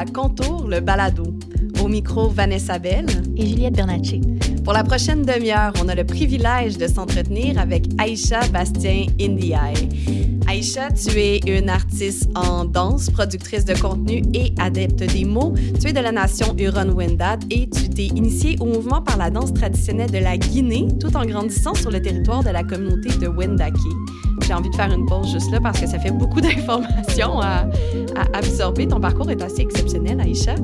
à Contour, le balado. Au micro, Vanessa Bell. Et Juliette Bernacci. Pour la prochaine demi-heure, on a le privilège de s'entretenir avec Aïcha Bastien Indiaye. Aïcha, tu es une artiste en danse, productrice de contenu et adepte des mots. Tu es de la nation Huron-Wendat et tu t'es initiée au mouvement par la danse traditionnelle de la Guinée, tout en grandissant sur le territoire de la communauté de Wendake. J'ai envie de faire une pause juste là parce que ça fait beaucoup d'informations à, absorber. Ton parcours est assez exceptionnel, Aïcha.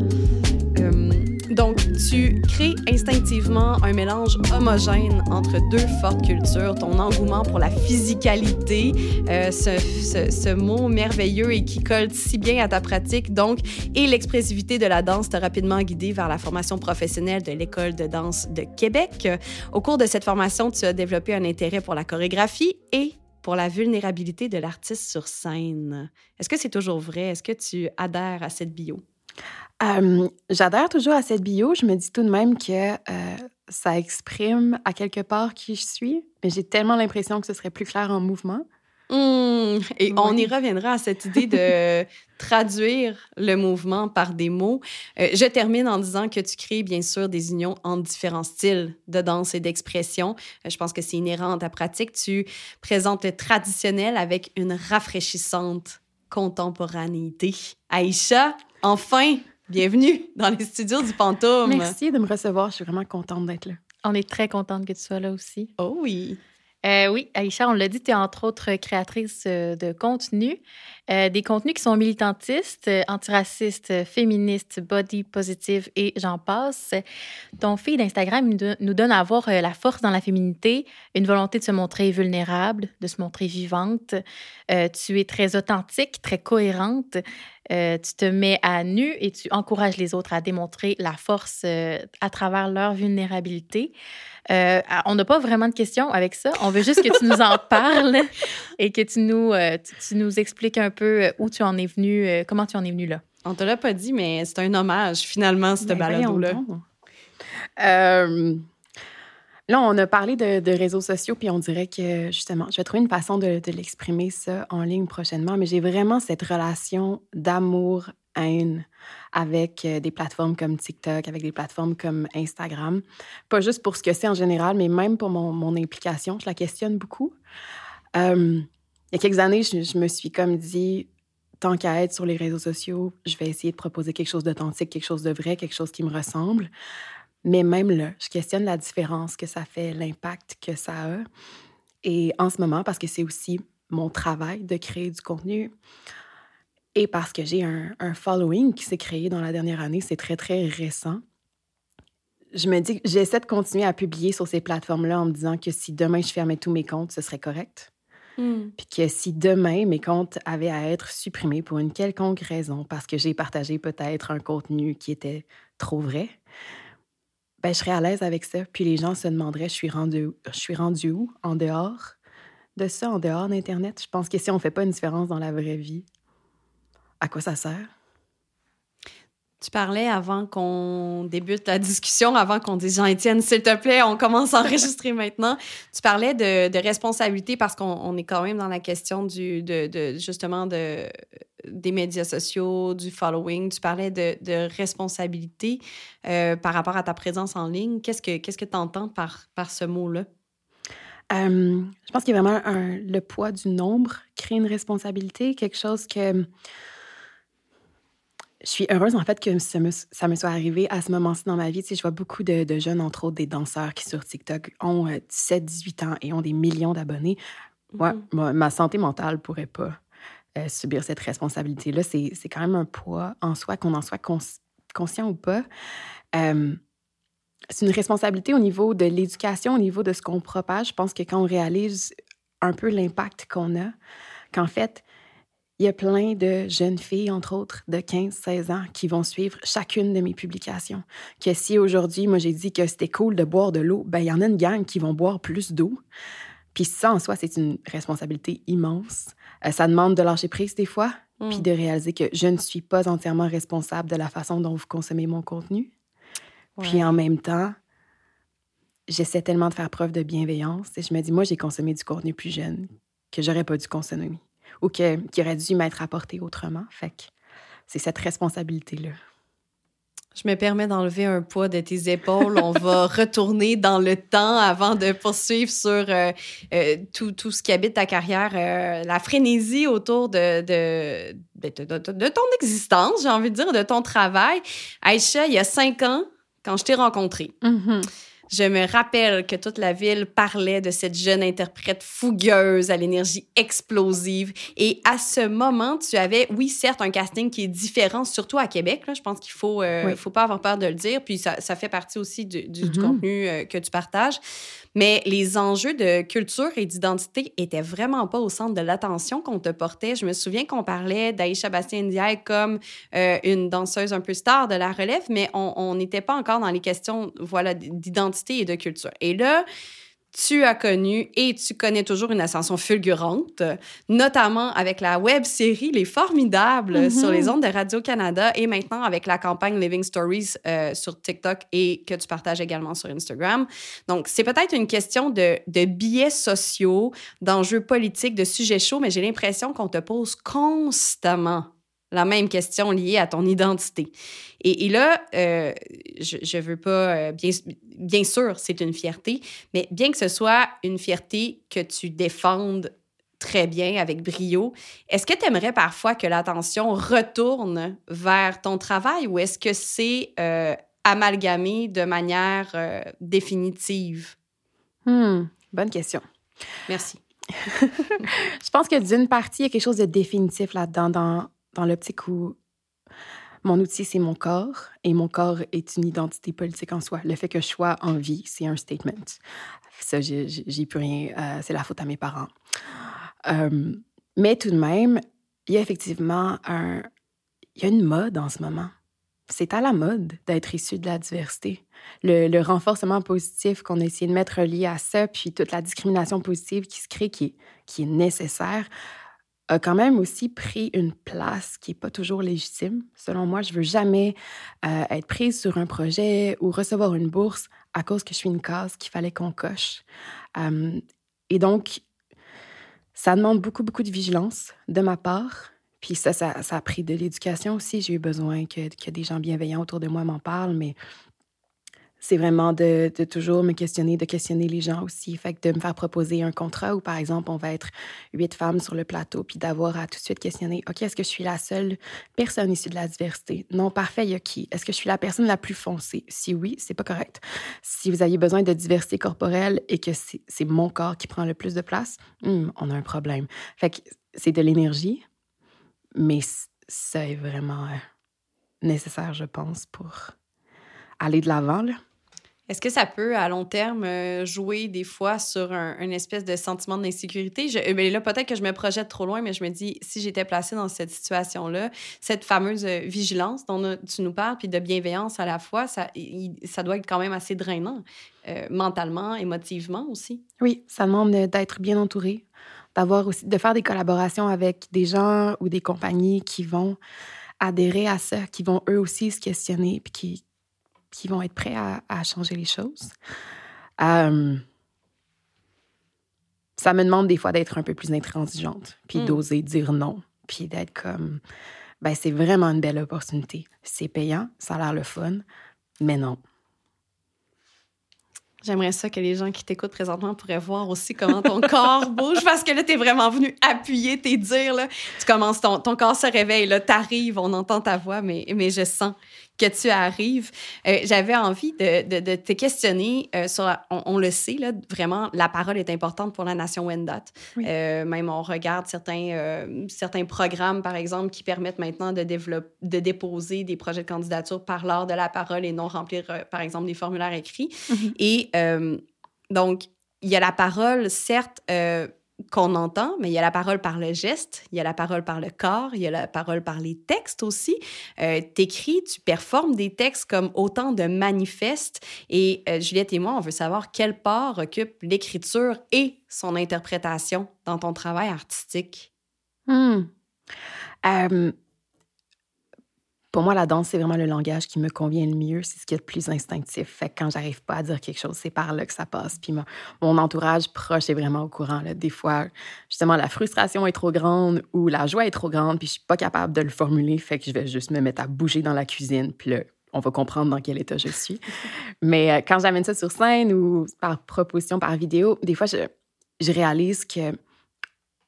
Euh, donc, tu crées instinctivement un mélange homogène entre deux fortes cultures, ton engouement pour la physicalité, euh, ce, mot merveilleux et qui colle si bien à ta pratique, donc, et l'expressivité de la danse t'a rapidement guidé vers la formation professionnelle de l'École de danse de Québec. Au cours de cette formation, tu as développé un intérêt pour la chorégraphie et pour la vulnérabilité de l'artiste sur scène. Est-ce que c'est toujours vrai? Est-ce que tu adhères à cette bio? J'adhère toujours à cette bio. Je me dis tout de même que euh, ça exprime à quelque part qui je suis, mais j'ai tellement l'impression que ce serait plus clair en mouvement. Mmh. Et oui. on y reviendra à cette idée de traduire le mouvement par des mots. Euh, je termine en disant que tu crées bien sûr des unions entre différents styles de danse et d'expression. Euh, je pense que c'est inhérent à ta pratique. Tu présentes le traditionnel avec une rafraîchissante contemporanéité. Aïcha, enfin, bienvenue dans les studios du Fantôme. Merci de me recevoir. Je suis vraiment contente d'être là. On est très contente que tu sois là aussi. Oh oui. Euh, oui, Aïcha, on l'a dit, tu es entre autres créatrice euh, de contenu, euh, des contenus qui sont militantistes, antiracistes, féministes, body positive et j'en passe. Ton fil d'Instagram nous donne à voir la force dans la féminité, une volonté de se montrer vulnérable, de se montrer vivante. tu es très authentique, très cohérente. Euh, tu te mets à nu et tu encourages les autres à démontrer la force euh, à travers leur vulnérabilité. Euh, on n'a pas vraiment de questions avec ça. On veut juste que tu nous en parles et que tu nous, tu, tu, nous expliques un peu où tu en es venu, comment tu en es venu là. On te l'a pas dit, mais c'est un hommage finalement, cette Ben balado-là. Là, on a parlé de, réseaux sociaux, puis on dirait que justement, je vais trouver une façon de, l'exprimer ça en ligne prochainement, mais j'ai vraiment cette relation d'amour-haine avec euh, des plateformes comme TikTok, avec des plateformes comme Instagram. Pas juste pour ce que c'est en général, mais même pour mon, mon implication. Je la questionne beaucoup. Euh, il y a quelques années, je, je me suis comme dit, tant qu'à être sur les réseaux sociaux, je vais essayer de proposer quelque chose d'authentique, quelque chose de vrai, quelque chose qui me ressemble. Mais même là, je questionne la différence que ça fait, l'impact que ça a. Et en ce moment, parce que c'est aussi mon travail de créer du contenu et parce que j'ai un, un, following qui s'est créé dans la dernière année, c'est très, très récent. Je me dis j'essaie de continuer à publier sur ces plateformes-là en me disant que si demain je fermais tous mes comptes, ce serait correct. Mm. Puis que si demain mes comptes avaient à être supprimés pour une quelconque raison, parce que j'ai partagé peut-être un contenu qui était trop vrai, je serais à l'aise avec ça. Puis les gens se demanderaient, je suis rendue, je suis rendue où? En dehors de ça, en dehors d'Internet? Je pense que si on ne fait pas une différence dans la vraie vie, à quoi ça sert? Tu parlais avant qu'on débute la discussion, avant qu'on dise Jean-Étienne, s'il te plaît, on commence à enregistrer maintenant. Tu parlais de, de responsabilité parce qu'on est quand même dans la question du, de, de, justement de, des médias sociaux, du following. Tu parlais de, de responsabilité euh, par rapport à ta présence en ligne. Qu'est-ce que tu que entends par, par ce mot-là? Euh, je pense qu'il y a vraiment un, le poids du nombre crée une responsabilité, quelque chose que je suis heureuse en fait que ça me, ça me soit arrivé à ce moment-ci dans ma vie. Tu sais, je vois beaucoup de, de, jeunes, entre autres des danseurs qui sur TikTok ont euh, 17-18 ans et ont des millions d'abonnés. Moi, mm -hmm. ma santé mentale pourrait pas euh, subir cette responsabilité-là. C'est quand même un poids en soi, qu'on en soit cons conscient ou pas. Euh, c'est une responsabilité au niveau de l'éducation, au niveau de ce qu'on propage. Je pense que quand on réalise un peu l'impact qu'on a, qu'en fait, il y a plein de jeunes filles, entre autres, de 15-16 ans, qui vont suivre chacune de mes publications. Que si aujourd'hui, moi, j'ai dit que c'était cool de boire de l'eau, ben il y en a une gang qui vont boire plus d'eau. Puis ça, en soi, c'est une responsabilité immense. Euh, ça demande de lâcher prise des fois, mm. puis de réaliser que je ne suis pas entièrement responsable de la façon dont vous consommez mon contenu. Ouais. Puis en même temps, j'essaie tellement de faire preuve de bienveillance. Et je me dis, moi, j'ai consommé du contenu plus jeune que j'aurais pas dû consommer ou que, qui aurait dû m'être apporté autrement. Fait que c'est cette responsabilité-là. Je me permets d'enlever un poids de tes épaules. On va retourner dans le temps avant de poursuivre sur euh, euh, tout, tout, ce qui habite ta carrière, euh, la frénésie autour de, de, de, ton existence, j'ai envie de dire, de ton travail. Aïcha, il y a cinq ans, quand je t'ai rencontré, mm-hmm. Je me rappelle que toute la ville parlait de cette jeune interprète fougueuse à l'énergie explosive. Et à ce moment, tu avais, oui, certes, un casting qui est différent, surtout à Québec. Là, je pense qu'il faut, euh, faut pas avoir peur de le dire. Puis ça, ça fait partie aussi du, du, mm-hmm. contenu euh, que tu partages. Mais les enjeux de culture et d'identité étaient vraiment pas au centre de l'attention qu'on te portait. Je me souviens qu'on parlait d'Aïcha Bastien Ndiaye comme euh, une danseuse un peu star de la relève, mais on n'était pas encore dans les questions voilà, d'identité et de culture. Et là, tu as connu et tu connais toujours une ascension fulgurante, notamment avec la web série Les Formidables mm-hmm. sur les ondes de Radio-Canada et maintenant avec la campagne Living Stories euh, sur TikTok et que tu partages également sur Instagram. Donc, c'est peut-être une question de, de biais sociaux, d'enjeux politiques, de sujets chauds, mais j'ai l'impression qu'on te pose constamment la même question liée à ton identité. Et, là, euh, je ne veux pas, euh, bien, bien sûr, c'est une fierté, mais bien que ce soit une fierté que tu défendes très bien avec brio, est-ce que tu aimerais parfois que l'attention retourne vers ton travail ou est-ce que c'est euh, amalgamé de manière définitive? Hmm, bonne question. Merci. je pense que d'une partie, il y a quelque chose de définitif là-dedans, dans, dans l'optique où mon outil, c'est mon corps et mon corps est une identité politique en soi. Le fait que je sois en vie, c'est un statement. Ça, j'ai plus rien. Euh, c'est la faute à mes parents. Euh, mais tout de même, il y a effectivement un. Il y a une mode en ce moment. C'est à la mode d'être issu de la diversité. Le, renforcement positif qu'on a essayé de mettre lié à ça, puis toute la discrimination positive qui se crée, qui est nécessaire, a quand même aussi pris une place qui n'est pas toujours légitime. Selon moi, je veux jamais euh, être prise sur un projet ou recevoir une bourse à cause que je suis une case qu'il fallait qu'on coche. et donc, ça demande beaucoup, beaucoup de vigilance de ma part. Puis ça, ça, a pris de l'éducation aussi. J'ai eu besoin que, que, des gens bienveillants autour de moi m'en parlent, mais c'est vraiment de, toujours me questionner, de questionner les gens aussi. Fait que de me faire proposer un contrat où, par exemple, on va être huit femmes sur le plateau, puis d'avoir à tout de suite questionner OK, est-ce que je suis la seule personne issue de la diversité? Non, parfait, il y a qui? Est-ce que je suis la personne la plus foncée? Si oui, c'est pas correct. Si vous avez besoin de diversité corporelle et que c'est mon corps qui prend le plus de place, hmm, on a un problème. Fait que c'est de l'énergie, mais ça est vraiment euh, nécessaire, je pense, pour aller de l'avant. Est-ce que ça peut, à long terme, euh, jouer des fois sur un, une espèce de sentiment d'insécurité? Je, ben là, peut-être que je me projette trop loin, mais je me dis, si j'étais placée dans cette situation-là, cette fameuse euh, vigilance dont tu nous parles, puis de bienveillance à la fois, ça, doit être quand même assez drainant, euh, mentalement, émotivement aussi. Oui, ça demande d'être bien entouré, d'avoir aussi, de faire des collaborations avec des gens ou des compagnies qui vont adhérer à ça, qui vont eux aussi se questionner, puis qui, qui vont être prêts à, changer les choses. Euh, ça me demande des fois d'être un peu plus intransigeante, puis hmm. d'oser dire non, puis d'être comme, ben c'est vraiment une belle opportunité. C'est payant, ça a l'air le fun, mais non. J'aimerais ça que les gens qui t'écoutent présentement pourraient voir aussi comment ton corps bouge parce que là, tu es vraiment venu appuyer tes dires. Là. Tu commences, ton, ton corps se réveille, là, t'arrives, on entend ta voix, mais, mais je sens que tu arrives. Euh, j'avais envie de, de, te questionner euh, sur, on, le sait, là, vraiment, la parole est importante pour la nation Wendat. Euh, même on regarde certains, certains programmes, par exemple, qui permettent maintenant de, développer, de déposer des projets de candidature par l'art de la parole et non remplir, par exemple, des formulaires écrits. Mm-hmm. Et donc, il y a la parole, certes, qu'on entend, mais il y a la parole par le geste, il y a la parole par le corps, il y a la parole par les textes aussi. Euh, T'écris, tu performes des textes comme autant de manifestes. Et euh, Juliette et moi, on veut savoir quelle part occupe l'écriture et son interprétation dans ton travail artistique. Hmm. Pour moi, la danse, c'est vraiment le langage qui me convient le mieux. C'est ce qui est le plus instinctif. Fait que quand j'arrive pas à dire quelque chose, c'est par là que ça passe. Puis mon, entourage proche est vraiment au courant. Là. Des fois, justement, la frustration est trop grande ou la joie est trop grande, puis je suis pas capable de le formuler. Fait que je vais juste me mettre à bouger dans la cuisine. Puis là, on va comprendre dans quel état je suis. Mais euh, quand j'amène ça sur scène ou par proposition, par vidéo, des fois, je, je réalise que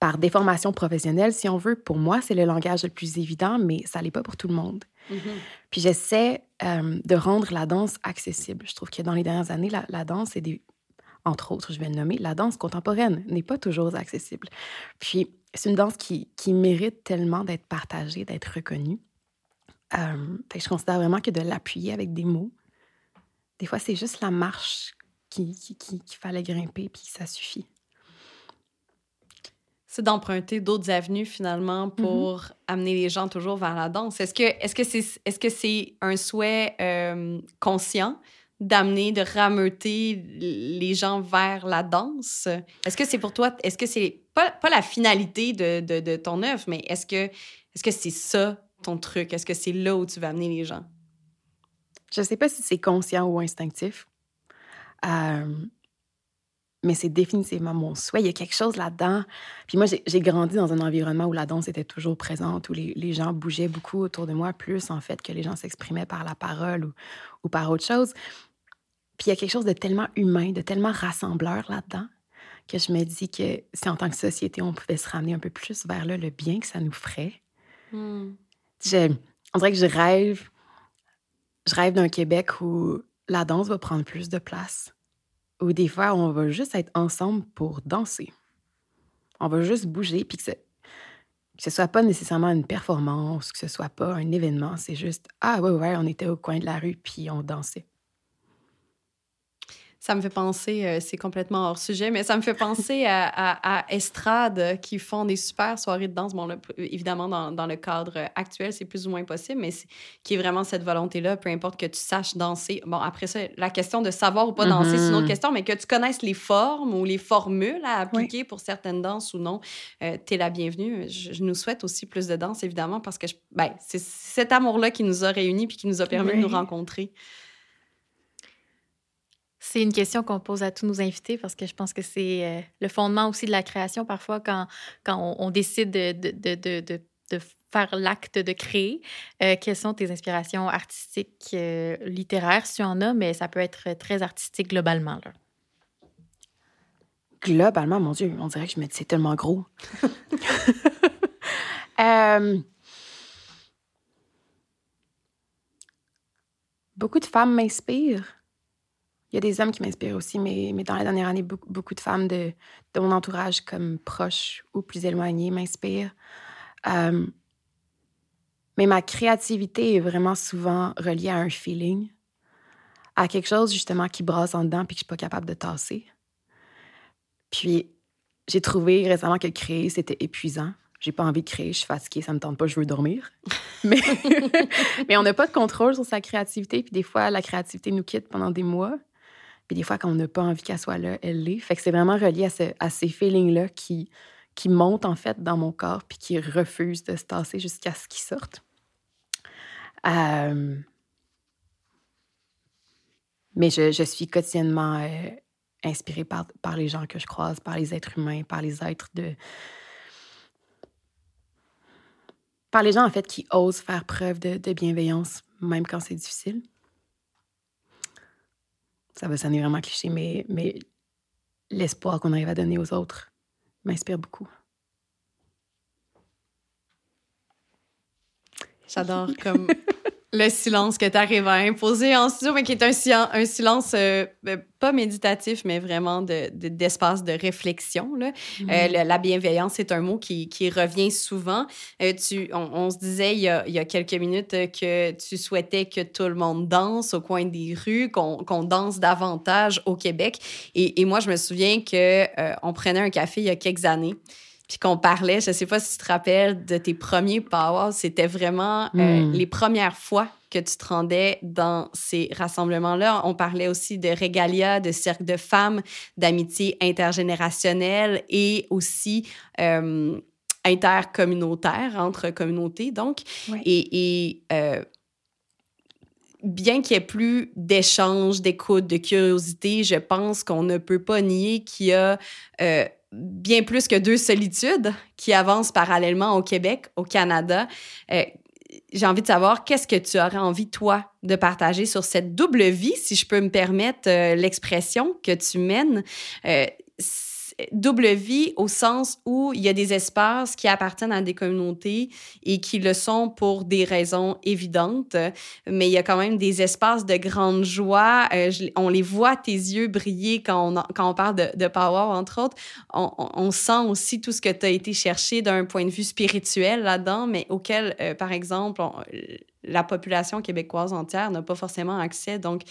par déformation professionnelle, si on veut, pour moi, c'est le langage le plus évident, mais ça l'est pas pour tout le monde. Mm-hmm. Puis j'essaie euh, de rendre la danse accessible. Je trouve que dans les dernières années, la, danse est des... Entre autres, je vais le nommer, la danse contemporaine n'est pas toujours accessible. Puis c'est une danse qui, qui mérite tellement d'être partagée, d'être reconnue. Euh, je considère vraiment que de l'appuyer avec des mots, des fois, c'est juste la marche qu'il qui, qui, fallait grimper, puis ça suffit c'est d'emprunter d'autres avenues finalement mm-hmm. pour amener les gens toujours vers la danse. Est-ce que est-ce que c'est est-ce que c'est un souhait euh, conscient d'amener de rameuter les gens vers la danse? Est-ce que c'est pour toi est-ce que c'est pas, pas la finalité de, de, de ton œuvre, mais est-ce que est-ce que c'est ça ton truc? Est-ce que c'est là où tu vas amener les gens? Je sais pas si c'est conscient ou instinctif. Euh, mais c'est définitivement mon souhait. Il y a quelque chose là-dedans. Puis moi, j'ai grandi dans un environnement où la danse était toujours présente, où les, les, gens bougeaient beaucoup autour de moi, plus en fait que les gens s'exprimaient par la parole ou, ou, par autre chose. Puis il y a quelque chose de tellement humain, de tellement rassembleur là-dedans, que je me dis que si en tant que société, on pouvait se ramener un peu plus vers là, le bien que ça nous ferait. Hmm. on dirait que je rêve, je rêve d'un Québec où la danse va prendre plus de place ou des fois, on va juste être ensemble pour danser. On va juste bouger, puis que, ce, que ce soit pas nécessairement une performance, que ce soit pas un événement, c'est juste Ah, ouais, ouais, on était au coin de la rue, puis on dansait. Ça me fait penser, euh, c'est complètement hors sujet, mais ça me fait penser à, Estrade qui font des super soirées de danse. Bon, évidemment, dans, le cadre actuel, c'est plus ou moins possible, mais qui est vraiment cette volonté-là, peu importe que tu saches danser. Bon, après ça, la question de savoir ou pas danser, c'est une autre mm-hmm. question, mais que tu connaisses les formes ou les formules à appliquer pour certaines danses ou non, euh, tu es la bienvenue. Je, nous souhaite aussi plus de danse, évidemment, parce que ben, c'est cet amour-là qui nous a réunis puis qui nous a permis de nous rencontrer. C'est une question qu'on pose à tous nos invités parce que je pense que c'est euh, le fondement aussi de la création parfois quand, quand on, décide de, de, de, de faire l'acte de créer. Euh, quelles sont tes inspirations artistiques, euh, littéraires, si tu en as, mais ça peut être très artistique globalement. Globalement, mon Dieu, on dirait que je me dis c'est tellement gros. beaucoup de femmes m'inspirent. Il y a des hommes qui m'inspirent aussi, mais, mais dans la dernière année, beaucoup, beaucoup de femmes de, de, mon entourage, comme proches ou plus éloignées, m'inspirent. Euh, mais ma créativité est vraiment souvent reliée à un feeling, à quelque chose justement qui brasse en dedans puis que je suis pas capable de tasser. Puis j'ai trouvé récemment que créer, c'était épuisant. J'ai pas envie de créer, je suis fatiguée, ça me tente pas, je veux dormir. mais, mais on n'a pas de contrôle sur sa créativité, puis des fois, la créativité nous quitte pendant des mois. Puis des fois, quand on n'a pas envie qu'elle soit là, elle l'est. Fait que c'est vraiment relié à, ce, à ces feelings-là qui, qui montent en fait dans mon corps puis qui refusent de se tasser jusqu'à ce qu'ils sortent. Euh, mais je, je, suis quotidiennement euh, inspirée par, par les gens que je croise, par les êtres humains, par les êtres de... Par les gens, en fait, qui osent faire preuve de, de bienveillance, même quand c'est difficile ça va sonner vraiment cliché, mais, mais l'espoir qu'on arrive à donner aux autres m'inspire beaucoup. J'adore comme le silence que tu arrives à imposer en studio, mais qui est un, un silence euh, ben, pas méditatif, mais vraiment d'espace de, de, réflexion. Là. Euh, mm-hmm. la bienveillance, c'est un mot qui, qui revient souvent. Euh, tu, on, se disait il y, a, il y, a, quelques minutes que tu souhaitais que tout le monde danse au coin des rues, qu'on danse davantage au Québec. Et, et, moi, je me souviens que on prenait un café il y a quelques années puis qu'on parlait, je sais pas si tu te rappelles de tes premiers powwows, c'était vraiment euh, hmm. les premières fois que tu te rendais dans ces rassemblements-là. On parlait aussi de régalia, de cercle de femmes, d'amitié intergénérationnelle et aussi euh, intercommunautaire entre communautés, donc. Et, et euh, bien qu'il y ait plus d'échanges, d'écoute, de curiosité, je pense qu'on ne peut pas nier qu'il y a euh, bien plus que deux solitudes qui avancent parallèlement au Québec, au Canada. Euh, j'ai envie de savoir qu'est-ce que tu aurais envie, toi, de partager sur cette double vie, si je peux me permettre euh, l'expression que tu mènes? Double vie au sens où il y a des espaces qui appartiennent à des communautés et qui le sont pour des raisons évidentes, mais il y a quand même des espaces de grande joie. Euh, on les voit, tes yeux briller quand on, quand on parle de, Power, entre autres. On, sent aussi tout ce que tu as été chercher d'un point de vue spirituel là-dedans, mais auquel, euh, par exemple, la population québécoise entière n'a pas forcément accès. Donc,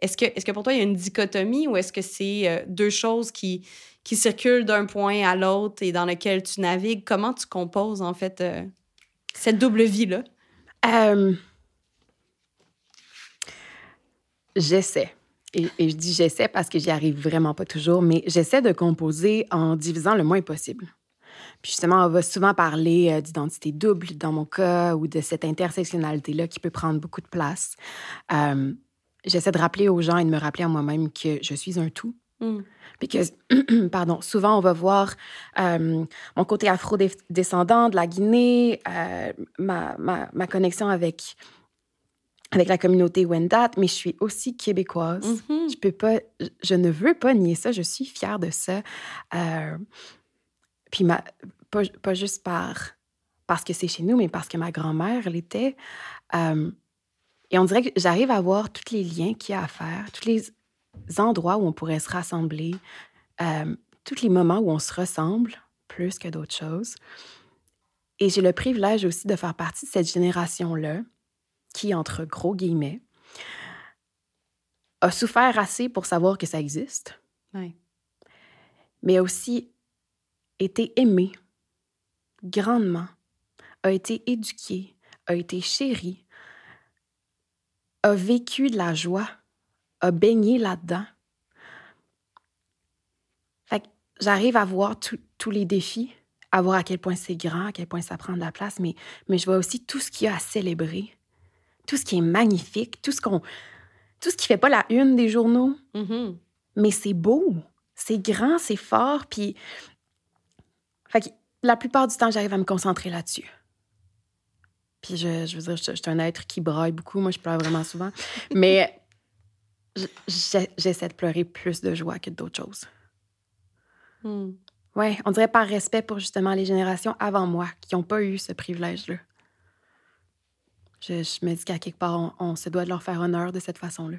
est-ce que, est-ce que pour toi, il y a une dichotomie ou est-ce que c'est euh, deux choses qui, qui circulent d'un point à l'autre et dans lequel tu navigues? Comment tu composes, en fait, euh, cette double vie-là? Euh, j'essaie. Et, je dis j'essaie parce que j'y arrive vraiment pas toujours, mais j'essaie de composer en divisant le moins possible. Puis justement, on va souvent parler d'identité double dans mon cas ou de cette intersectionnalité-là qui peut prendre beaucoup de place j'essaie de rappeler aux gens et de me rappeler à moi-même que je suis un tout. Mm. Que, pardon, souvent on va voir euh, mon côté afro-descendant de la Guinée, euh, ma, ma, ma, connexion avec, avec la communauté Wendat, mais je suis aussi québécoise. Mm-hmm. Je peux pas, je ne veux pas nier ça, je suis fière de ça. Euh, puis ma, pas, pas, juste par, parce que c'est chez nous, mais parce que ma grand-mère l'était. Et on dirait que j'arrive à voir tous les liens qu'il y a à faire, tous les endroits où on pourrait se rassembler, euh, tous les moments où on se ressemble plus que d'autres choses. Et j'ai le privilège aussi de faire partie de cette génération-là qui, entre gros guillemets, a souffert assez pour savoir que ça existe, mais a aussi été aimé grandement, a été éduqué, a été chéri, a vécu de la joie, a baigné là-dedans. Fait que j'arrive à voir tous les défis, à voir à quel point c'est grand, à quel point ça prend de la place, mais, mais je vois aussi tout ce qu'il y a à célébrer, tout ce qui est magnifique, tout ce qu'on, tout ce qui fait pas la une des journaux. Mm-hmm. Mais c'est beau, c'est grand, c'est fort, puis fait que la plupart du temps, j'arrive à me concentrer là-dessus. Puis je, je veux dire, je, suis un être qui braille beaucoup. Moi, je pleure vraiment souvent. Mais j'essaie de pleurer plus de joie que d'autres choses. Hmm. Ouais, on dirait par respect pour justement les générations avant moi qui n'ont pas eu ce privilège-là. Je, je, me dis qu'à quelque part, on se doit de leur faire honneur de cette façon-là.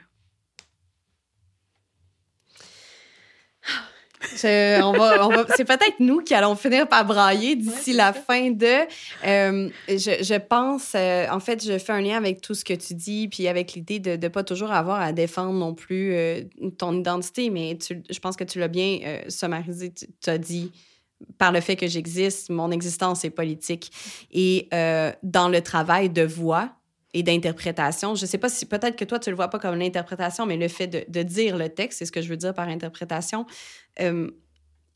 On va, c'est peut-être nous qui allons finir par brailler d'ici la fin de. Euh, je, pense, euh, en fait, je fais un lien avec tout ce que tu dis, puis avec l'idée de ne pas toujours avoir à défendre non plus euh, ton identité, mais je pense que tu l'as bien sommarisé. Tu as dit par le fait que j'existe, mon existence est politique. Et dans le travail de voix, et d'interprétation. Je ne sais pas si peut-être que toi, tu ne le vois pas comme l'interprétation, mais le fait de, dire le texte, c'est ce que je veux dire par interprétation. Euh,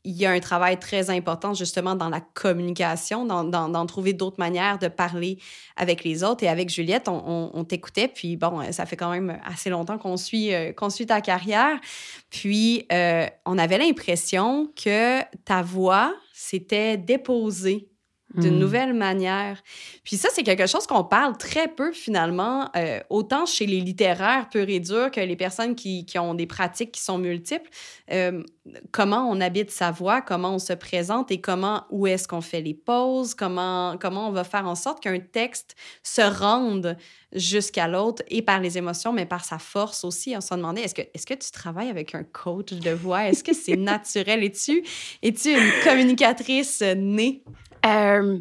il y a un travail très important justement dans la communication, dans, dans, trouver d'autres manières de parler avec les autres. Et avec Juliette, on, t'écoutait, puis bon, ça fait quand même assez longtemps qu'on suit, euh, qu'on suit ta carrière. Puis euh, on avait l'impression que ta voix s'était déposée d'une hmm. nouvelle manière. Puis ça, c'est quelque chose qu'on parle très peu finalement, euh, autant chez les littéraires purs et durs que les personnes qui, qui ont des pratiques qui sont multiples. Euh, comment on habite sa voix, comment on se présente et comment, où est-ce qu'on fait les pauses, comment, comment on va faire en sorte qu'un texte se rende jusqu'à l'autre et par les émotions, mais par sa force aussi. On se demandait, est-ce que, est-ce que tu travailles avec un coach de voix? Est-ce que c'est naturel? Es-tu, es-tu une communicatrice née? Euh,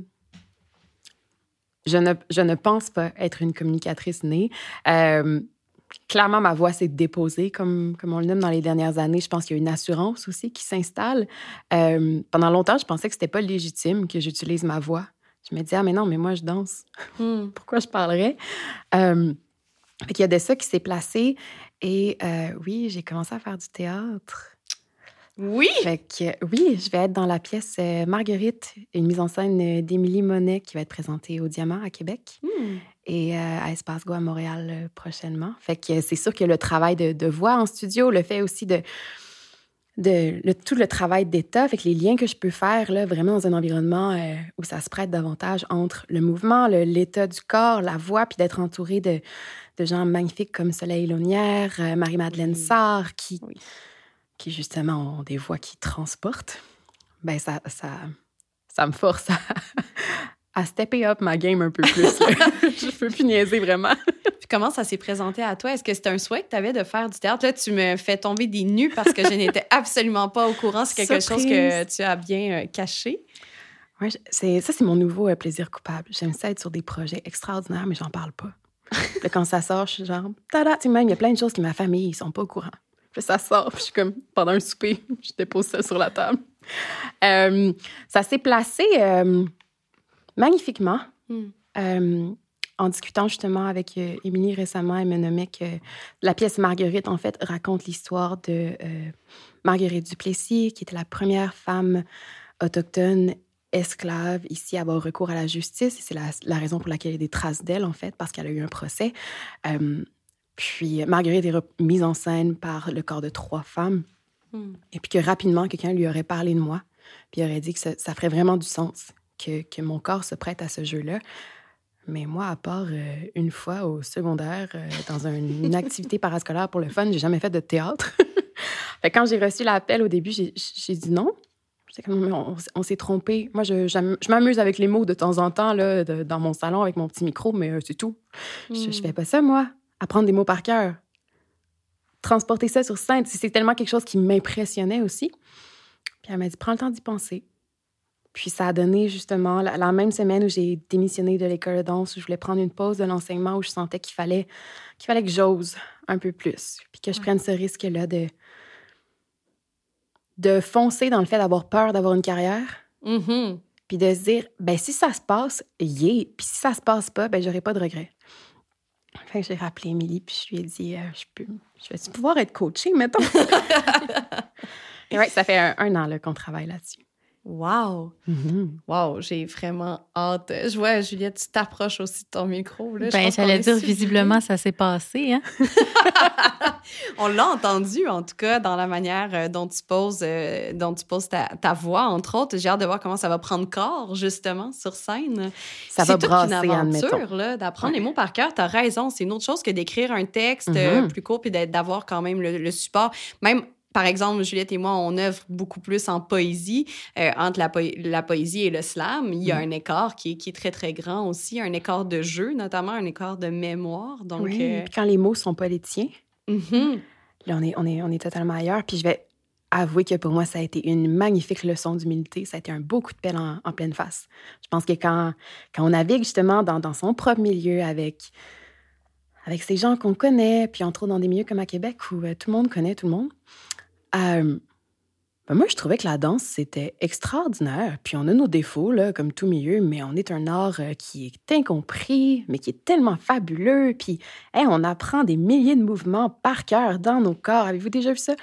je, ne, je ne pense pas être une communicatrice née. Euh, clairement, ma voix s'est déposée, comme, comme on le nomme dans les dernières années. Je pense qu'il y a une assurance aussi qui s'installe. Euh, pendant longtemps, je pensais que c'était pas légitime que j'utilise ma voix. Je me disais, ah, mais non, mais moi, je danse. Hmm. Pourquoi je parlerais? Euh, il y a de ça qui s'est placé. Et oui, j'ai commencé à faire du théâtre. Oui! Fait que, oui, je vais être dans la pièce euh, Marguerite, une mise en scène euh, d'Émilie Monet qui va être présentée au Diamant à Québec Hmm. et euh, à Espace Go à Montréal euh, prochainement. Fait que c'est sûr que le travail de, de voix en studio, le fait aussi de, de le- tout le travail d'état, fait que les liens que je peux faire là, vraiment dans un environnement euh, où ça se prête davantage entre le mouvement, l'état du corps, la voix, puis d'être entouré de, de gens magnifiques comme Soleil Launière, euh, Marie-Madeleine Oui. Sarr, qui, Oui. Qui justement ont des voix qui transportent, ben ça, ça, ça me force à, à stepper up ma game un peu plus. je peux plus niaiser vraiment. Puis comment ça s'est présenté à toi? Est-ce que c'était un souhait que tu avais de faire du théâtre? Là, tu me fais tomber des nues parce que je n'étais absolument pas au courant. C'est quelque chose que tu as bien euh, caché. Ouais, c'est, ça, c'est mon nouveau euh, plaisir coupable. J'aime ça être sur des projets extraordinaires, mais j'en parle pas. Puis quand ça sort, je suis genre, tada! Tu sais, même, il y a plein de choses que ma famille, ils sont pas au courant. Puis ça sort, puis je suis comme, pendant un souper, je dépose ça sur la table. Euh, ça s'est placé euh, magnifiquement. Hmm. Euh, en discutant justement avec Émilie récemment, elle me nommait que la pièce Marguerite, en fait, raconte l'histoire de Marguerite Duplessis, qui était la première femme autochtone esclave ici à avoir recours à la justice. C'est la, la raison pour laquelle il y a des traces d'elle, en fait, parce qu'elle a eu un procès. Euh, puis Marguerite est mise en scène par le corps de trois femmes. Hmm. Et puis que rapidement, quelqu'un lui aurait parlé de moi, puis il aurait dit que ça, ça ferait vraiment du sens, que, que mon corps se prête à ce jeu-là. Mais moi, à part euh, une fois au secondaire, euh, dans un- une activité parascolaire pour le fun, j'ai jamais fait de théâtre. fait quand j'ai reçu l'appel au début, j'ai dit non. Comme, on, on s'est trompé. Moi, je, m'amuse avec les mots de temps en temps là, de- dans mon salon avec mon petit micro, mais euh, c'est tout. Je, je Hmm. fais pas ça, moi. Apprendre des mots par cœur. Transporter ça sur scène, c'est tellement quelque chose qui m'impressionnait aussi. Puis elle m'a dit, prends le temps d'y penser. Puis ça a donné justement la, la même semaine où j'ai démissionné de l'école de danse, où je voulais prendre une pause de l'enseignement, où je sentais qu'il fallait, qu'il fallait que j'ose un peu plus. Puis que je Ouais. prenne ce risque-là de, de foncer dans le fait d'avoir peur d'avoir une carrière, Mhm. puis de se dire, ben si ça se passe, yeah. Puis si ça se passe pas, ben j'aurai pas de regrets. Fait que j'ai rappelé Émilie, puis je lui ai dit, euh, je, peux, je vais pouvoir être coachée, mettons? Et ouais, ça fait un, un an qu'on travaille là-dessus. Wow! Wow, j'ai vraiment hâte. Je vois, Juliette, tu t'approches aussi de ton micro. Là. Ben, j'allais dire, visiblement, ça s'est passé. Hein? On l'a entendu, en tout cas, dans la manière euh, dont tu poses, euh, dont tu poses ta, ta voix, entre autres. J'ai hâte de voir comment ça va prendre corps, justement, sur scène. Ça va toute brasser, une aventure, d'apprendre Ouais. les mots par cœur. Tu as raison, c'est une autre chose que d'écrire un texte euh, Mhm. plus court puis d'avoir quand même le, le support. Même, par exemple, Juliette et moi, on œuvre beaucoup plus en poésie. Euh, entre la, po- la poésie et le slam, il y a Mhm. un écart qui est, qui est très, très grand aussi, un écart de jeu, notamment un écart de mémoire. Donc, oui, euh, puis quand les mots sont pas les tiens, mhm. là, on est, on est, on est totalement ailleurs. Puis je vais avouer que pour moi, ça a été une magnifique leçon d'humilité. Ça a été un beau coup de pelle en, en pleine face. Je pense que quand, quand on navigue justement dans, dans son propre milieu avec, avec ces gens qu'on connaît, puis entre autres dans des milieux comme à Québec où euh, tout le monde connaît tout le monde, euh, ben moi, je trouvais que la danse, c'était extraordinaire. Puis on a nos défauts, là, comme tout milieu, mais on est un art euh, qui est incompris, mais qui est tellement fabuleux. Puis on apprend des milliers de mouvements par cœur dans nos corps. Avez-vous déjà vu ça?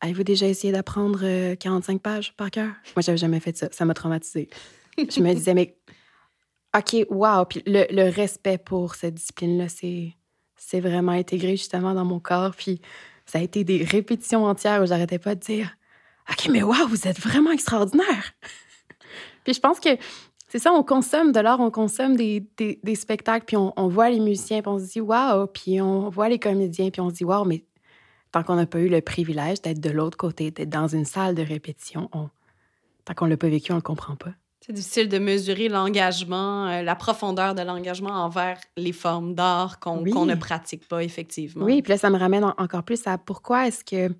Avez-vous déjà essayé d'apprendre euh, 45 pages par cœur? Moi, j'avais jamais fait ça. Ça m'a traumatisée. je me disais, mais OK, wow. Puis le, le respect pour cette discipline-là, c'est, c'est vraiment intégré justement dans mon corps. Puis ça a été des répétitions entières où j'arrêtais pas de dire, OK, mais wow, vous êtes vraiment extraordinaire. puis je pense que c'est ça, on consomme de l'art, on consomme des, spectacles, puis on, on voit les musiciens, puis on se dit, wow, puis on voit les comédiens, puis on se dit, wow, mais tant qu'on n'a pas eu le privilège d'être de l'autre côté, d'être dans une salle de répétition, on, tant qu'on l'a pas vécu, on le comprend pas. C'est difficile de mesurer l'engagement, euh, la profondeur de l'engagement envers les formes d'art qu'on Oui. ne pratique pas, effectivement. Oui, puis là, ça me ramène en- encore plus à pourquoi est-ce que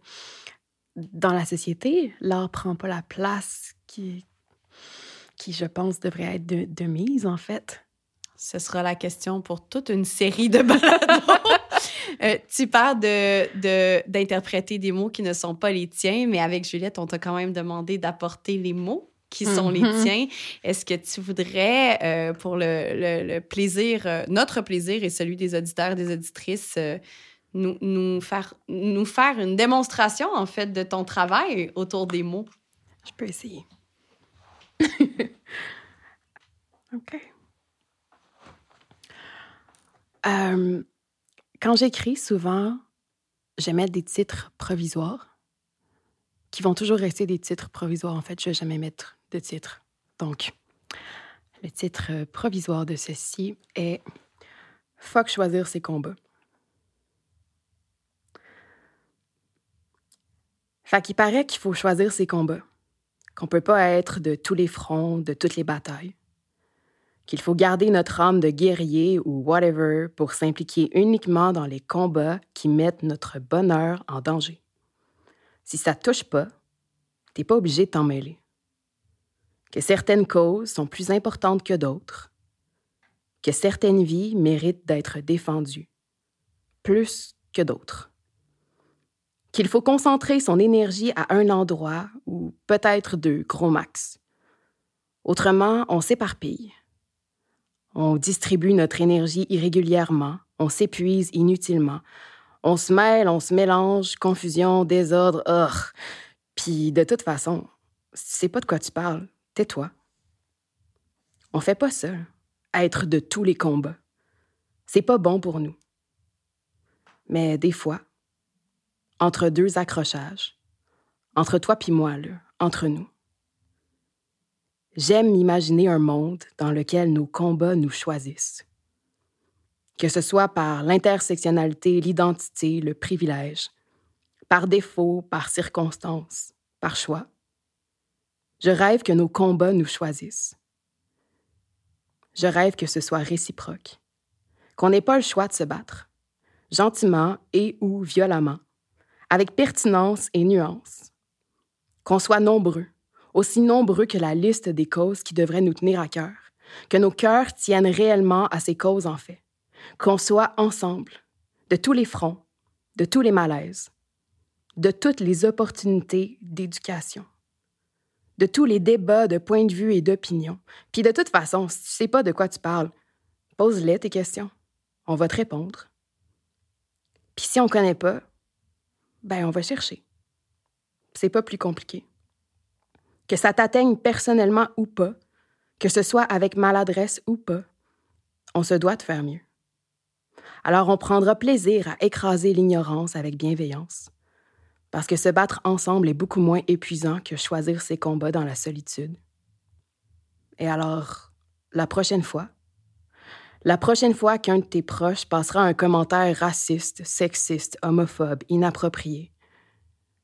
dans la société, l'art prend pas la place qui, qui je pense, devrait être de, de mise, en fait? Ce sera la question pour toute une série de balados. Euh, tu parles de, de- d'interpréter des mots qui ne sont pas les tiens, mais avec Juliette, on t'a quand même demandé d'apporter les mots qui sont les Mhm. tiens. Est-ce que tu voudrais, euh, pour le, le- le plaisir, euh, notre plaisir et celui des auditeurs et des auditrices, euh, nous, nous, faire, nous faire une démonstration, en fait, de ton travail autour des mots? Je peux essayer. OK. Euh, quand j'écris, souvent, je mets des titres provisoires qui vont toujours rester des titres provisoires. En fait, je ne vais jamais mettre titre. Donc, le titre provisoire de ceci est Fuck choisir ses combats. Fait qu'il paraît qu'il faut choisir ses combats, qu'on peut pas être de tous les fronts, de toutes les batailles, qu'il faut garder notre âme de guerrier ou whatever pour s'impliquer uniquement dans les combats qui mettent notre bonheur en danger. Si ça touche pas, t'es pas obligé de t'en mêler. Que certaines causes sont plus importantes que d'autres, que certaines vies méritent d'être défendues, plus que d'autres. Qu'il faut concentrer son énergie à un endroit ou peut-être deux, gros max. Autrement, on s'éparpille on distribue notre énergie irrégulièrement, on s'épuise inutilement. On se mêle, on se mélange, confusion, désordre, or. Puis de toute façon, c'est pas de quoi tu parles, tais-toi. On fait pas ça, être de tous les combats. C'est pas bon pour nous. Mais des fois, entre deux accrochages, entre toi puis moi, entre nous, J'aime imaginer un monde dans lequel nos combats nous choisissent. Que ce soit par l'intersectionnalité, l'identité, le privilège, par défaut, par circonstance, par choix. Je rêve que nos combats nous choisissent. Je rêve que ce soit réciproque, qu'on n'ait pas le choix de se battre, gentiment et ou violemment, avec pertinence et nuance, qu'on soit nombreux, aussi nombreux que la liste des causes qui devraient nous tenir à cœur, que nos cœurs tiennent réellement à ces causes en fait, qu'on soit ensemble, de tous les fronts, de tous les malaises, de toutes les opportunités d'éducation, de tous les débats de points de vue et d'opinion. Puis de toute façon, si tu sais pas de quoi tu parles, pose-les tes questions. On va te répondre. Puis si on connaît pas, ben on va chercher. C'est pas plus compliqué que ça t'atteigne personnellement ou pas, que ce soit avec maladresse ou pas, on se doit de faire mieux. Alors on prendra plaisir à écraser l'ignorance avec bienveillance, parce que se battre ensemble est beaucoup moins épuisant que choisir ses combats dans la solitude. Et alors, la prochaine fois, la prochaine fois qu'un de tes proches passera un commentaire raciste, sexiste, homophobe, inapproprié,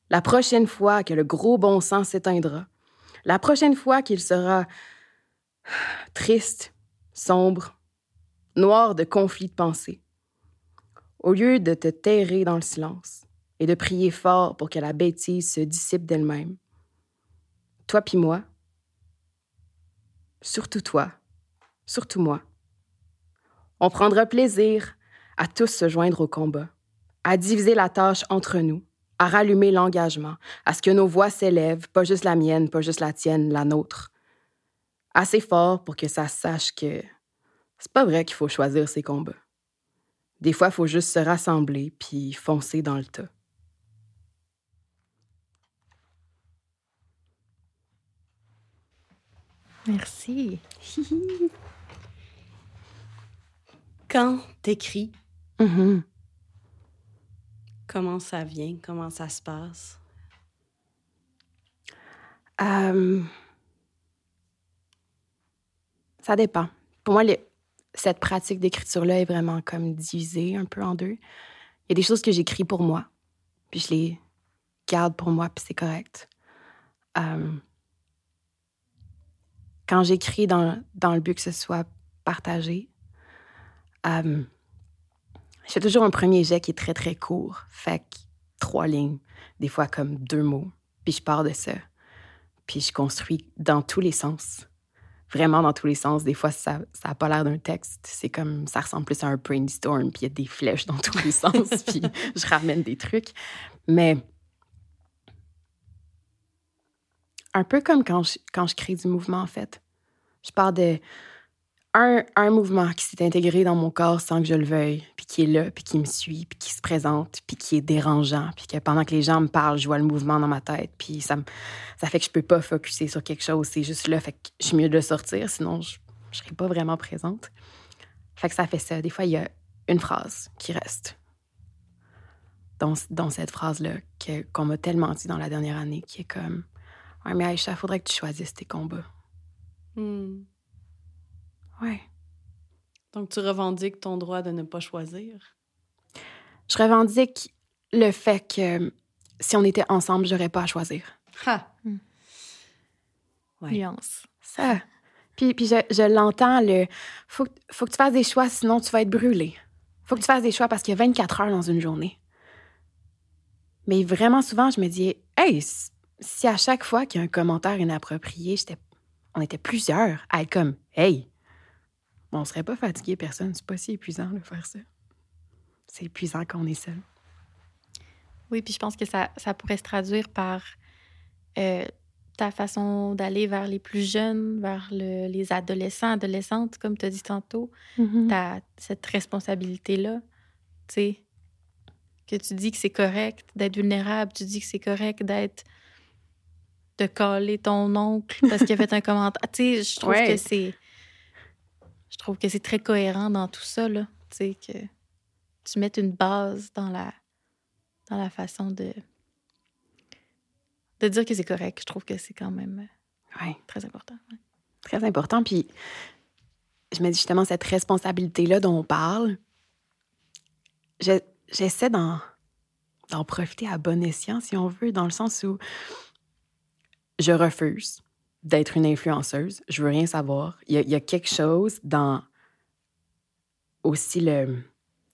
la prochaine fois que le gros bon sens s'éteindra, la prochaine fois qu'il sera triste, sombre, noir de conflits de pensée, au lieu de te terrer dans le silence et de prier fort pour que la bêtise se dissipe d'elle-même, toi puis moi, surtout toi, surtout moi, on prendra plaisir à tous se joindre au combat, à diviser la tâche entre nous, à rallumer l'engagement, à ce que nos voix s'élèvent, pas juste la mienne, pas juste la tienne, la nôtre. Assez fort pour que ça sache que c'est pas vrai qu'il faut choisir ses combats. Des fois, il faut juste se rassembler puis foncer dans le tas. Merci. Quand t'écris, mm Comment ça vient? Comment ça se passe? Euh, ça dépend. Pour moi, cette pratique d'écriture-là est vraiment comme divisée un peu en deux. Il y a des choses que j'écris pour moi, puis je les garde pour moi, puis c'est correct. Euh, quand j'écris dans, dans, le but que ce soit partagé, euh, je fais toujours un premier jet qui est très, très court. Fait que trois lignes, des fois comme deux mots. Puis je pars de ça. Puis je construis dans tous les sens. Vraiment dans tous les sens. Des fois, ça n'a pas l'air d'un texte. C'est comme, ça ressemble plus à un brainstorm. Puis il y a des flèches dans tous les sens. puis je ramène des trucs. Mais un peu comme quand je, quand je crée du mouvement, en fait. Je pars de un, un mouvement qui s'est intégré dans mon corps sans que je le veuille, puis qui est là, puis qui me suit, puis qui se présente, puis qui est dérangeant, puis que pendant que les gens me parlent, je vois le mouvement dans ma tête, puis ça, ça fait que je peux pas focuser sur quelque chose, c'est juste là, fait que je suis mieux de sortir, sinon je, je serais pas vraiment présente. Fait que ça fait ça. Des fois, il y a une phrase qui reste dans, dans cette phrase-là qu'on m'a tellement dit dans la dernière année, qui est comme Ouais, mais Aïcha, faudrait que tu choisisses tes combats. Hmm. Ouais. Donc, tu revendiques ton droit de ne pas choisir? Je revendique le fait que si on était ensemble, j'aurais pas à choisir. Ha! Hmm. Ouais. Nuance. Ça. Puis, puis je, je l'entends, le faut, que- faut que tu fasses des choix, sinon tu vas être brûlé. Faut que tu fasses des choix parce qu'il y a 24 heures dans une journée. Mais vraiment souvent, je me dis, hey, si à chaque fois qu'il y a un commentaire inapproprié, j'étais, on était plusieurs à être comme, hey, on serait pas fatigué, personne. C'est pas si épuisant de faire ça. C'est épuisant quand on est seul. Oui, puis je pense que ça, ça pourrait se traduire par euh, ta façon d'aller vers les plus jeunes, vers le- les adolescents, adolescentes, comme tu as dit tantôt. T'as cette responsabilité-là, tu sais, que tu dis que c'est correct d'être vulnérable, tu dis que c'est correct d'être de caler ton oncle parce qu'il a fait un commentaire. Tu sais, je trouve Ouais. que c'est je trouve que c'est très cohérent dans tout ça là, tu sais que tu mettes une base dans la dans la façon de de dire que c'est correct. Je trouve que c'est quand même euh, Ouais. très important. ouais. Très important. Puis, je me dis justement, cette responsabilité-là dont on parle, je- j'essaie d'en, d'en profiter à bon escient, si on veut, dans le sens où je refuse d'être une influenceuse. Je veux rien savoir. Il y a, quelque chose dans aussi le,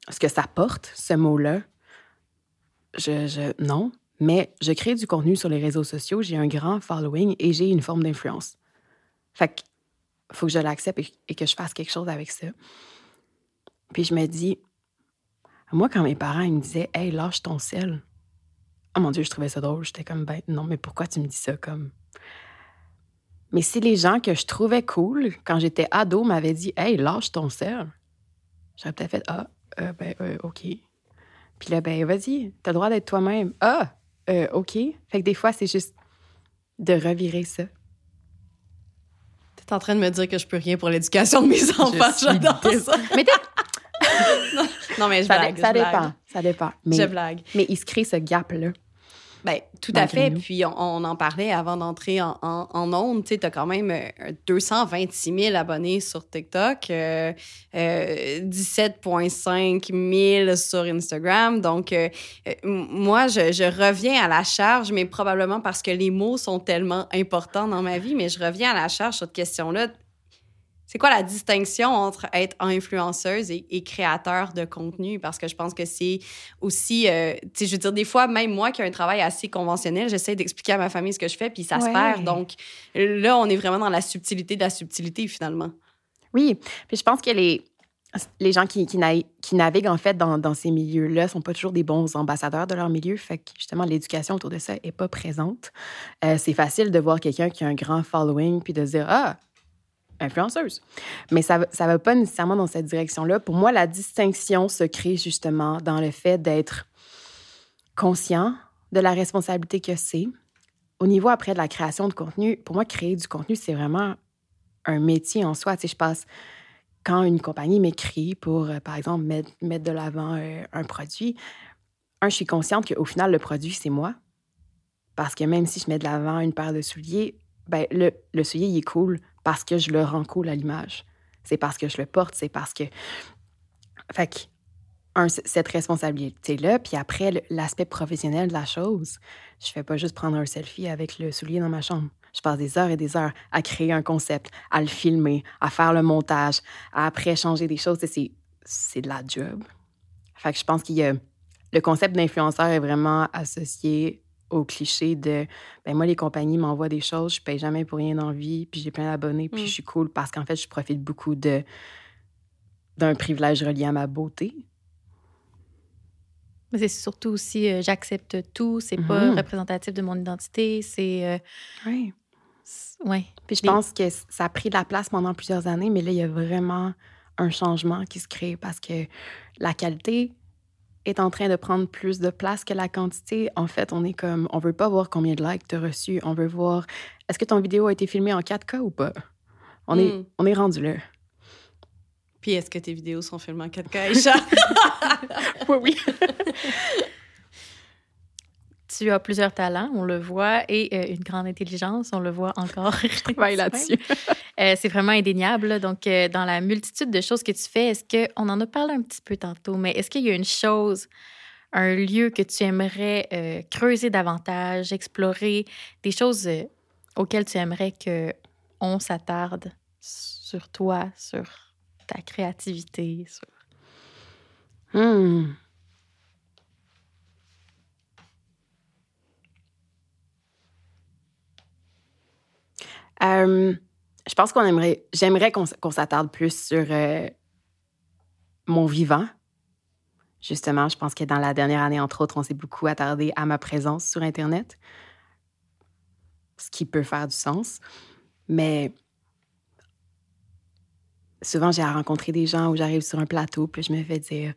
ce que ça porte, ce mot-là. Je, je, non, mais je crée du contenu sur les réseaux sociaux, j'ai un grand following et j'ai une forme d'influence. Fait que faut que je l'accepte et, que je fasse quelque chose avec ça. Puis je me dis, moi, quand mes parents me disaient, hey, lâche ton sel. Oh mon Dieu, je trouvais ça drôle. J'étais comme, ben non, mais pourquoi tu me dis ça comme? Mais si les gens que je trouvais cool quand j'étais ado m'avaient dit, hey, lâche ton sel, j'aurais peut-être fait, ah, euh, ben, euh, OK. Puis là, ben, vas-y, t'as le droit d'être toi-même. Ah, euh, OK. Fait que des fois, c'est juste de revirer ça. T'es en train de me dire que je peux rien pour l'éducation de mes enfants. J'adore ça. Mais t'es- Non, mais je ça, blague. ça je blague. dépend. Ça dépend. Je blague. mais il se crée ce gap-là. Ben, tout à fait. Puis on, on en parlait avant d'entrer en, en, en ondes. Tu t'as quand même euh, 226 000 abonnés sur TikTok, euh, euh, 17,5 000 sur Instagram. Donc, euh, euh, moi, je, je reviens à la charge, mais probablement parce que les mots sont tellement importants dans ma vie, mais je reviens à la charge sur cette question-là. C'est quoi la distinction entre être influenceuse et, et créateur de contenu? Parce que je pense que c'est aussi, euh, tu sais, je veux dire, des fois, même moi qui ai un travail assez conventionnel, j'essaie d'expliquer à ma famille ce que je fais, puis ça se perd. Donc là, on est vraiment dans la subtilité de la subtilité, finalement. Oui. Puis je pense que les, les gens qui, qui, na- qui naviguent, en fait, dans, dans ces milieux-là sont pas toujours des bons ambassadeurs de leur milieu. Fait que, justement, l'éducation autour de ça est pas présente. Euh, c'est facile de voir quelqu'un qui a un grand following puis de se dire Ah, influenceuse. Mais ça ça va pas nécessairement dans cette direction-là. Pour moi, la distinction se crée justement dans le fait d'être conscient de la responsabilité que c'est. Au niveau après de la création de contenu, pour moi, créer du contenu, c'est vraiment un métier en soi. Tu sais, je passe quand une compagnie m'écrit pour, euh, par exemple, mettre, mettre de l'avant euh, un produit, un, je suis consciente qu'au final, le produit, c'est moi. Parce que même si je mets de l'avant une paire de souliers, ben, le, le soulier, il est cool parce que je le rends cool à l'image. C'est parce que je le porte, c'est parce que. Fait que, cette responsabilité-là, puis après, l'aspect professionnel de la chose, je fais pas juste prendre un selfie avec le soulier dans ma chambre. Je passe des heures et des heures à créer un concept, à le filmer, à faire le montage, à après changer des choses. C'est de la job. Fait que je pense qu'il y a. Le concept d'influenceur est vraiment associé au cliché de ben moi les compagnies m'envoient des choses je paye jamais pour rien dans vie puis j'ai plein d'abonnés puis Mm. je suis cool parce qu'en fait je profite beaucoup de d'un privilège relié à ma beauté Mais c'est surtout aussi, euh, j'accepte tout, c'est pas Mhm. représentatif de mon identité, c'est... euh, oui Oui. Puis je pense que ça a pris de la place pendant plusieurs années, mais là, il y a vraiment un changement qui se crée parce que la qualité est en train de prendre plus de place que la quantité. En fait, on est comme, on veut pas voir combien de likes tu as reçu, on veut voir est-ce que ton vidéo a été filmée en 4K ou pas? On, est, hmm. on est rendu là. Puis est-ce que tes vidéos sont filmées en 4K, Aïcha? oui, oui. tu as plusieurs talents, on le voit, et euh, une grande intelligence, on le voit encore. Je là-dessus. Euh, c'est vraiment indéniable. Donc, euh, dans la multitude de choses que tu fais, est-ce qu'on en a parlé un petit peu tantôt, mais est-ce qu'il y a une chose, un lieu que tu aimerais creuser davantage, explorer, des choses auxquelles tu aimerais qu'on s'attarde sur toi, sur ta créativité, sur... Hmm. Euh, je pense qu'on aimerait, j'aimerais qu'on, s'attarde plus sur euh, mon vivant. Justement, je pense que dans la dernière année, entre autres, on s'est beaucoup attardé à ma présence sur Internet, ce qui peut faire du sens. Mais souvent, j'ai rencontré des gens où j'arrive sur un plateau, puis je me fais dire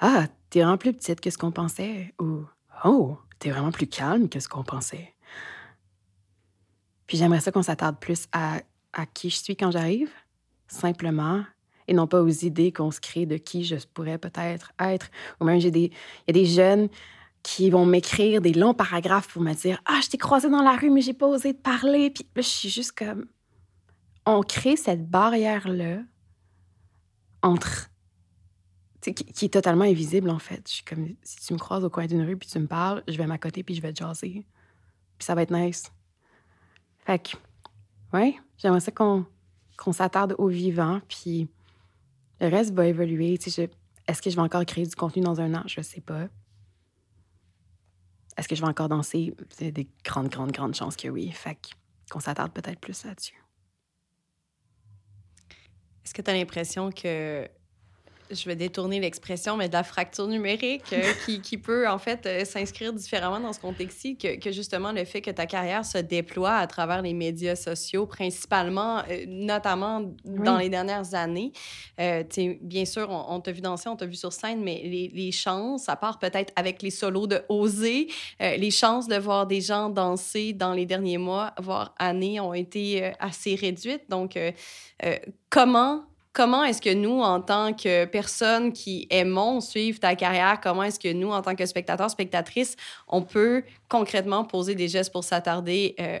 Ah, t'es vraiment plus petite que ce qu'on pensait, ou Oh, t'es vraiment plus calme que ce qu'on pensait. Puis j'aimerais ça qu'on s'attarde plus à, qui je suis quand j'arrive, simplement, et non pas aux idées qu'on se crée de qui je pourrais peut-être être. Ou même, il y a des jeunes qui vont m'écrire des longs paragraphes pour me dire Ah, je t'ai croisé dans la rue, mais j'ai pas osé te parler. Puis là, je suis juste comme. On crée cette barrière-là entre. Qui, qui, est totalement invisible, en fait. Je suis comme, si tu me croises au coin d'une rue puis tu me parles, je vais m'accoter puis je vais te jaser. Puis ça va être nice. Fait que, ouais, j'aimerais ça qu'on s'attarde au vivant, puis le reste va évoluer. Est-ce que je vais encore créer du contenu dans un an? Je sais pas. Est-ce que je vais encore danser? C'est des grandes, grandes, grandes chances que oui. Fait qu'on s'attarde peut-être plus là-dessus. Est-ce que tu as l'impression que je vais détourner l'expression, mais de la fracture numérique euh, qui, qui, peut en fait euh, s'inscrire différemment dans ce contexte-ci que, que, justement le fait que ta carrière se déploie à travers les médias sociaux, principalement, euh, notamment dans les dernières années. bien sûr, on, t'a vu danser, on t'a vu sur scène, mais les, les chances, à part peut-être avec les solos de Oser, les chances de voir des gens danser dans les derniers mois, voire années, ont été assez réduites. Donc, comment comment est-ce que nous, en tant que personnes qui aimons suivre ta carrière, comment est-ce que nous, en tant que spectateurs, spectatrices, on peut concrètement poser des gestes pour s'attarder euh,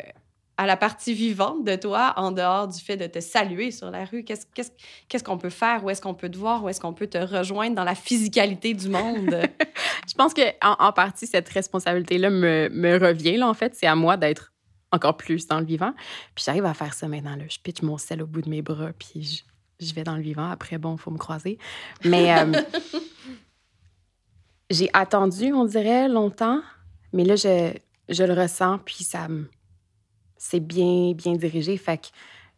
à la partie vivante de toi, en dehors du fait de te saluer sur la rue? Qu'est-ce qu'on peut faire? Où est-ce qu'on peut te voir? Où est-ce qu'on peut te rejoindre dans la physicalité du monde? Je pense que en, partie, cette responsabilité-là me, me, revient. En fait, c'est à moi d'être encore plus dans le vivant. Puis j'arrive à faire ça maintenant. Là. Je pitch mon sel au bout de mes bras, puis je, je vais dans le vivant. Après, bon, il faut me croiser. Mais euh, j'ai attendu, on dirait, longtemps. Mais là, je, je le ressens, puis ça c'est bien, bien dirigé. Fait que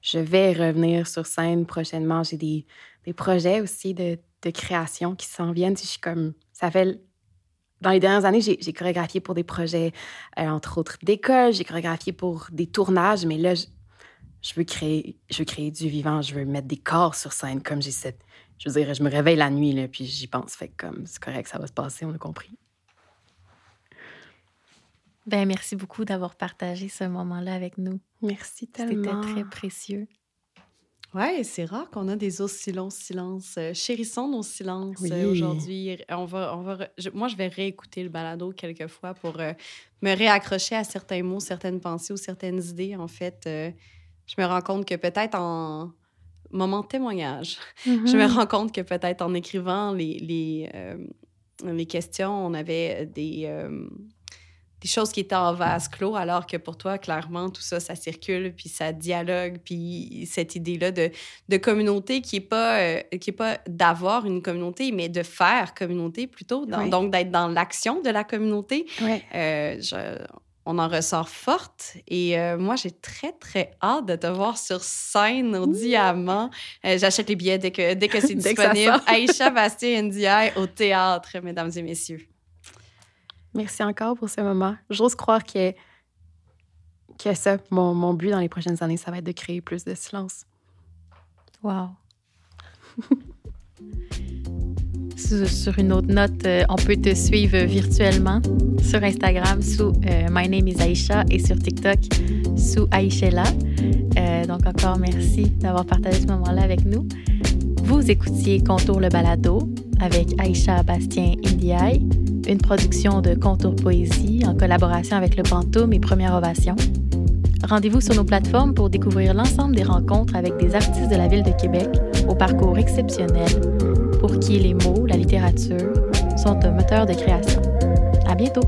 je vais revenir sur scène prochainement. J'ai des, des projets aussi de, de création qui s'en viennent. Je suis comme, ça fait dans les dernières années, j'ai chorégraphié pour des projets, euh, entre autres d'école, j'ai chorégraphié pour des tournages, mais là, je veux créer, je veux créer du vivant, je veux mettre des corps sur scène comme j'ai cette. Je veux dire, je me réveille la nuit, là, puis j'y pense. Fait comme c'est correct, ça va se passer, on a compris. Ben merci beaucoup d'avoir partagé ce moment-là avec nous. Merci tellement. C'était très précieux. Ouais, c'est rare qu'on a des aussi longs silences. Euh, chérissons nos silences euh, aujourd'hui. On va, on va, moi, je vais réécouter le balado quelques fois pour euh, me réaccrocher à certains mots, certaines pensées ou certaines idées. En fait, je me rends compte que peut-être en moment de témoignage, je me mm-hmm. rends compte que peut-être en écrivant les, les, euh, les, questions, on avait des, euh, des choses qui étaient en vase clos, alors que pour toi, clairement, tout ça, ça circule, puis ça dialogue, puis cette idée-là de, de, communauté qui n'est pas, euh, qui est pas d'avoir une communauté, mais de faire communauté plutôt, donc d'être dans l'action de la communauté. Je, on en ressort forte. Et euh, moi, j'ai très, très hâte de te voir sur scène au Diamant. Euh, j'achète les billets dès que, dès que c'est disponible. Aïcha Bastien Ndiaye au théâtre, mesdames et messieurs. Merci encore pour ce moment. J'ose croire que, que ça, mon, mon but dans les prochaines années, ça va être de créer plus de silence. Wow. sur une autre note, euh, on peut te suivre virtuellement sur Instagram sous euh, My Name is Aisha et sur TikTok sous Aishela. Euh, donc encore merci d'avoir partagé ce moment-là avec nous. Vous écoutiez Contour le balado avec Aisha Bastien Indiaï, une production de Contour Poésie en collaboration avec le Pantoum et Première Ovation. Rendez-vous sur nos plateformes pour découvrir l'ensemble des rencontres avec des artistes de la ville de Québec au parcours exceptionnel pour qui les mots, la littérature sont un moteur de création. À bientôt!